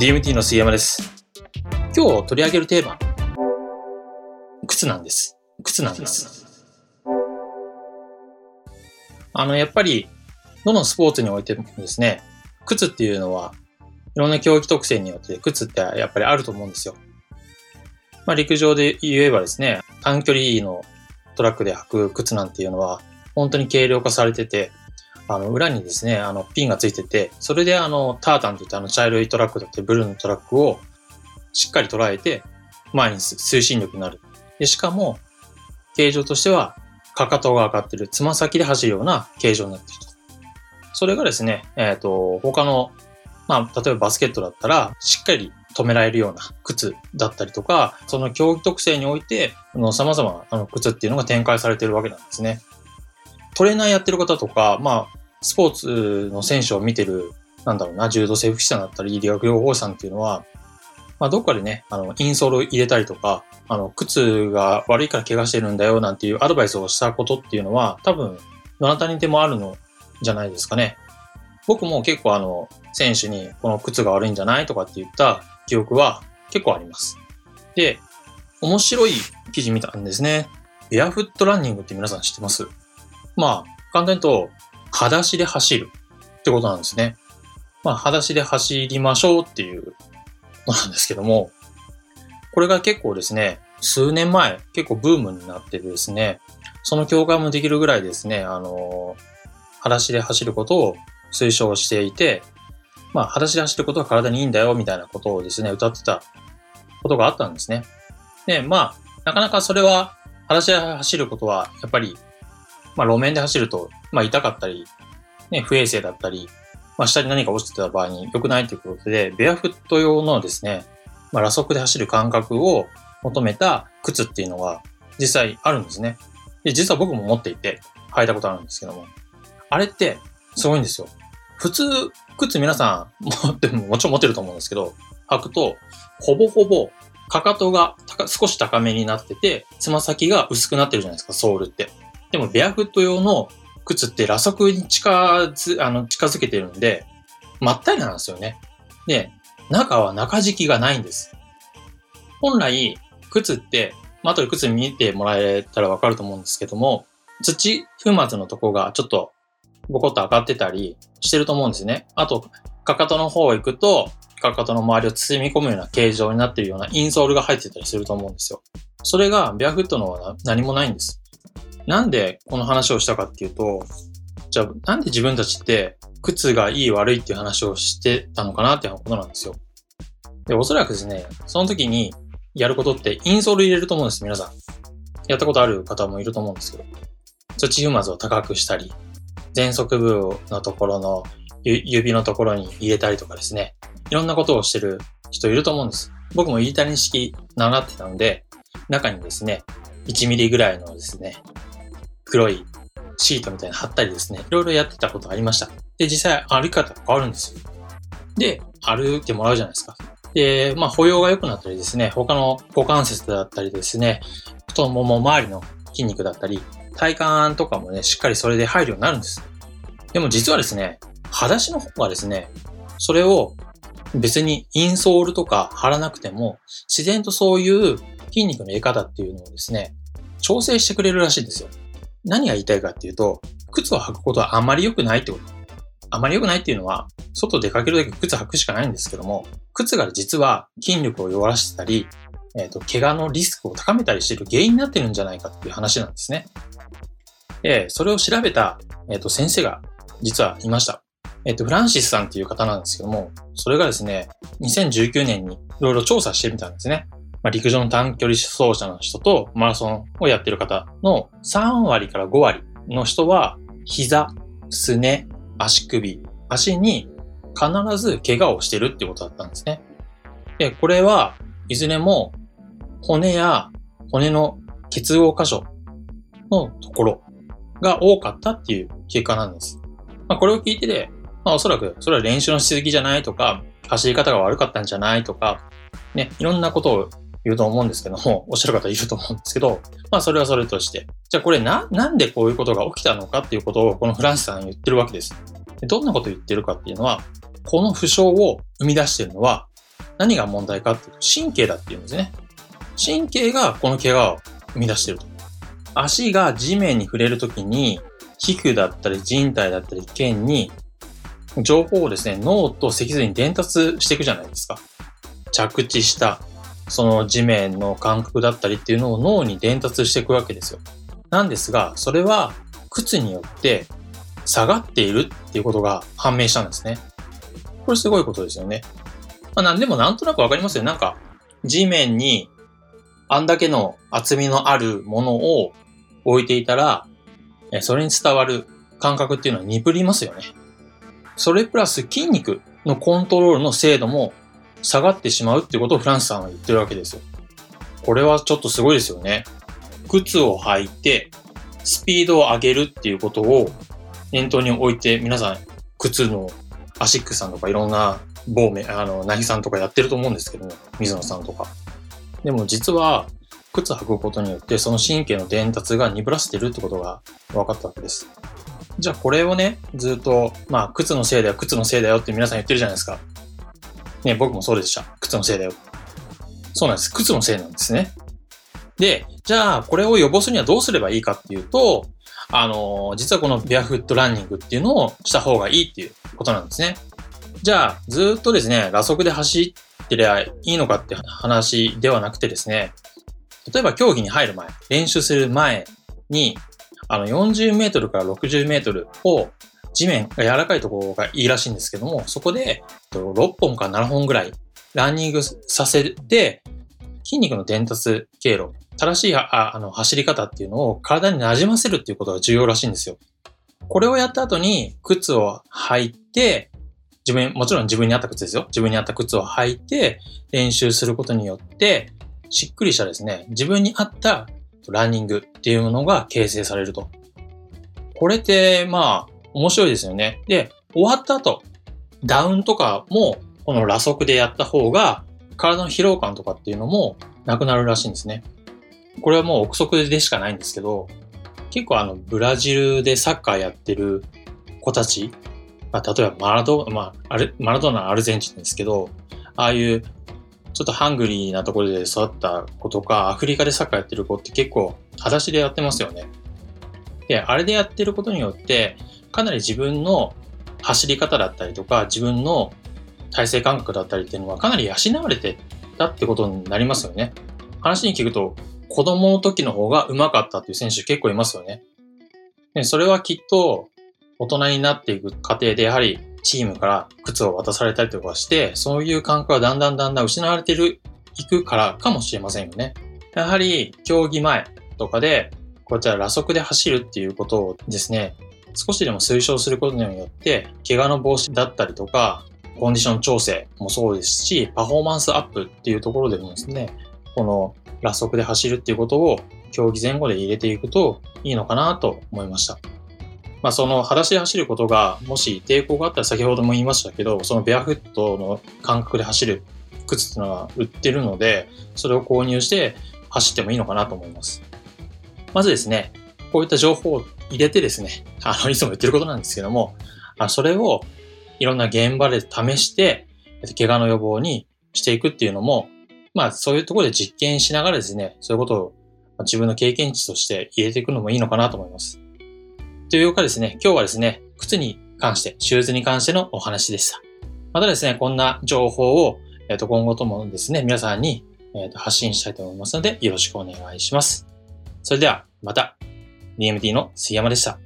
DMT の杉山です。今日取り上げるテーマ、靴なんです。靴なんです。あの、やっぱり、どのスポーツにおいてもですね、靴っていうのは、いろんな競技特性によって靴ってやっぱりあると思うんですよ。まあ、陸上で言えばですね、短距離のトラックで履く靴なんていうのは、本当に軽量化されてて、あの、裏にですね、あの、ピンがついてて、それであの、タータンといってあの、茶色いトラックだってブルーのトラックをしっかり捉えて、前に推進力になる。で、しかも、形状としては、かかとが上がってる、つま先で走るような形状になってると。それがですね、えっ、と、他の、まあ、例えばバスケットだったら、しっかり止められるような靴だったりとか、その競技特性において、あの様々なあの靴っていうのが展開されてるわけなんですね。トレーナーやってる方とか、まあ、スポーツの選手を見てる、なんだろうな、柔道整復師さんだったり、理学療法士さんっていうのは、まあ、どっかでね、あの、インソールを入れたりとか、あの、靴が悪いから怪我してるんだよ、なんていうアドバイスをしたことっていうのは、多分、どなたにでもあるのじゃないですかね。僕も結構あの、選手にこの靴が悪いんじゃないとかって言った記憶は結構あります。で、面白い記事見たんですね。ベアフットランニングって皆さん知ってます？まあ、簡単に言うと、裸足で走るってことなんですね。まあ、裸足で走りましょうっていうことなんですけども、これが結構ですね、数年前、結構ブームになってですね、その共感もできるぐらいですね、あの、裸足で走ることを推奨していて、まあ、裸足で走ることは体にいいんだよ、みたいなことをですね、歌ってたことがあったんですね。で、まあ、なかなかそれは、裸足で走ることは、やっぱり、まあ、路面で走ると、まあ、痛かったり、ね、不衛生だったり、まあ、下に何か落ちてた場合に良くないということで、ベアフット用のですね、まあ、裸足で走る感覚を求めた靴っていうのが実際あるんですね。で、実は僕も持っていて履いたことあるんですけども、あれってすごいんですよ。普通、靴皆さん持っても、もちろん持ってると思うんですけど、履くと、ほぼほぼ、かかとが高少し高めになってて、つま先が薄くなってるじゃないですか、ソールって。でも、ベアフット用の靴って裸足に近づ、あの、近づけてるんで、まったりなんですよね。で、中は中敷きがないんです。本来、靴って、まあ、後で靴見てもらえたらわかると思うんですけども、土粉末のとこがちょっとボコッと上がってたりしてると思うんですね。あと、かかとの方行くと、かかとの周りを包み込むような形状になってるようなインソールが入ってたりすると思うんですよ。それがベアフットの方は何もないんです。なんでこの話をしたかっていうと、じゃあなんで自分たちって靴がいい悪いっていう話をしてたのかなっていうことなんですよ。で、おそらくですね、その時にやることってインソール入れると思うんです、皆さん。やったことある方もいると思うんですけど。土粉末を高くしたり、前足部のところの指のところに入れたりとかですね。いろんなことをしてる人いると思うんです。僕もイータリン式習ってたので、中にですね、1ミリぐらいのですね、黒いシートみたいな貼ったりですね、いろいろやってたことがありました。で、実際歩き方変わるんですよ。で、歩いてもらうじゃないですか。で、まあ、歩様が良くなったりですね、他の股関節だったりですね、太もも周りの筋肉だったり、体幹とかもね、しっかりそれで入るようになるんです。でも実はですね、裸足の方がですね、それを別にインソールとか貼らなくても、自然とそういう筋肉の入れ方っていうのをですね、調整してくれるらしいんですよ。何が言いたいかっていうと、靴を履くことはあまり良くないってこと。あまり良くないっていうのは、外出かけるだけ靴履くしかないんですけども、靴が実は筋力を弱らせたり、えっ、ー、と、怪我のリスクを高めたりしている原因になってるんじゃないかっていう話なんですね。で、それを調べた、えっ、ー、と、先生が実はいました。えっ、ー、と、フランシスさんっていう方なんですけども、それがですね、2019年にいろいろ調査してみたんですね。まあ、陸上の短距離走者の人とマラソンをやってる方の3割から5割の人は、膝、すね、足首、足に必ず怪我をしてるってことだったんですね。で、これはいずれも骨や骨の結合箇所のところが多かったっていう結果なんです。まあ、これを聞いてで、まあ、おそらくそれは練習のしすぎじゃないとか、走り方が悪かったんじゃないとか、ね、いろんなことを言うと思うんですけども、おっしゃる方いると思うんですけど、まあそれはそれとして。じゃあこれな、なんでこういうことが起きたのかっていうことをこのフランスさん言ってるわけです。どんなこと言ってるかっていうのは、この負傷を生み出してるのは何が問題かっていうと、神経だっていうんですね。神経がこの怪我を生み出してると。足が地面に触れるときに、皮膚だったり人体だったり腱に情報をですね、脳と脊髄に伝達していくじゃないですか。着地したその地面の感覚だったりっていうのを脳に伝達していくわけですよ。なんですが、それは靴によって下がっているっていうことが判明したんですね。これすごいことですよね。まあ、なんでもなんとなくわかりますよ。なんか地面にあんだけの厚みのあるものを置いていたら、それに伝わる感覚っていうのは鈍りますよね。それプラス筋肉のコントロールの精度も下がってしまうってことをフランスさんは言ってるわけですよ。これはちょっとすごいですよね。靴を履いて、スピードを上げるっていうことを念頭に置いて、皆さん、靴のアシックさんとかいろんな某名、あの、なぎさんとかやってると思うんですけども、水野さんとか。でも実は、靴履くことによって、その神経の伝達が鈍らせてるってことが分かったわけです。じゃあこれをね、ずっと、まあ、靴のせいだよ、靴のせいだよって皆さん言ってるじゃないですか。ね、僕もそうでした。靴のせいだよ。そうなんです。靴のせいなんですね。で、じゃあ、これを予防するにはどうすればいいかっていうと、あの、実はこのベアフットランニングっていうのをした方がいいっていうことなんですね。じゃあ、ずっとですね、裸足で走ってりゃいいのかって話ではなくてですね、例えば競技に入る前、練習する前に、あの、40メートルから60メートルを地面が柔らかいところがいいらしいんですけども、そこで6本か7本ぐらいランニングさせて、筋肉の伝達経路、正しいあの走り方っていうのを体に馴染ませるっていうことが重要らしいんですよ。これをやった後に靴を履いて、自分、もちろん自分に合った靴ですよ。自分に合った靴を履いて練習することによって、しっくりしたですね、自分に合ったランニングっていうものが形成されると。これって、まあ、面白いですよね。で、終わった後、ダウンとかも、この裸足でやった方が、体の疲労感とかっていうのもなくなるらしいんですね。これはもう憶測でしかないんですけど、結構あの、ブラジルでサッカーやってる子たち、まあ、例えばマラド、まあ、あれ、マラドーナアルゼンチンですけど、ああいうちょっとハングリーなところで育った子とか、アフリカでサッカーやってる子って結構、裸足でやってますよね。で、あれでやってることによって、かなり自分の走り方だったりとか、自分の体勢感覚だったりっていうのはかなり養われてたってことになりますよね。話に聞くと、子供の時の方が上手かったっていう選手結構いますよね。でそれはきっと大人になっていく過程でやはりチームから靴を渡されたりとかして、そういう感覚がだんだんだんだん失われている、いくからかもしれませんよね。やはり競技前とかで、こちら裸足で走るっていうことをですね、少しでも推奨することによって、怪我の防止だったりとか、コンディション調整もそうですし、パフォーマンスアップっていうところでもですね、この裸足で走るっていうことを競技前後で入れていくといいのかなと思いました。まあ、その裸足で走ることがもし抵抗があったら先ほども言いましたけど、そのベアフットの感覚で走る靴っていうのは売ってるので、それを購入して走ってもいいのかなと思います。まずですね、こういった情報入れてですね、あの、いつも言ってることなんですけども、あそれをいろんな現場で試して、怪我の予防にしていくっていうのも、まあそういうところで実験しながらですね、そういうことを自分の経験値として入れていくのもいいのかなと思います。というかですね、今日はですね、靴に関して、シューズに関してのお話でした。またですね、こんな情報を、えっ、と、今後ともですね、皆さんに、えー、と発信したいと思いますので、よろしくお願いします。それでは、また、DMT の杉山でした。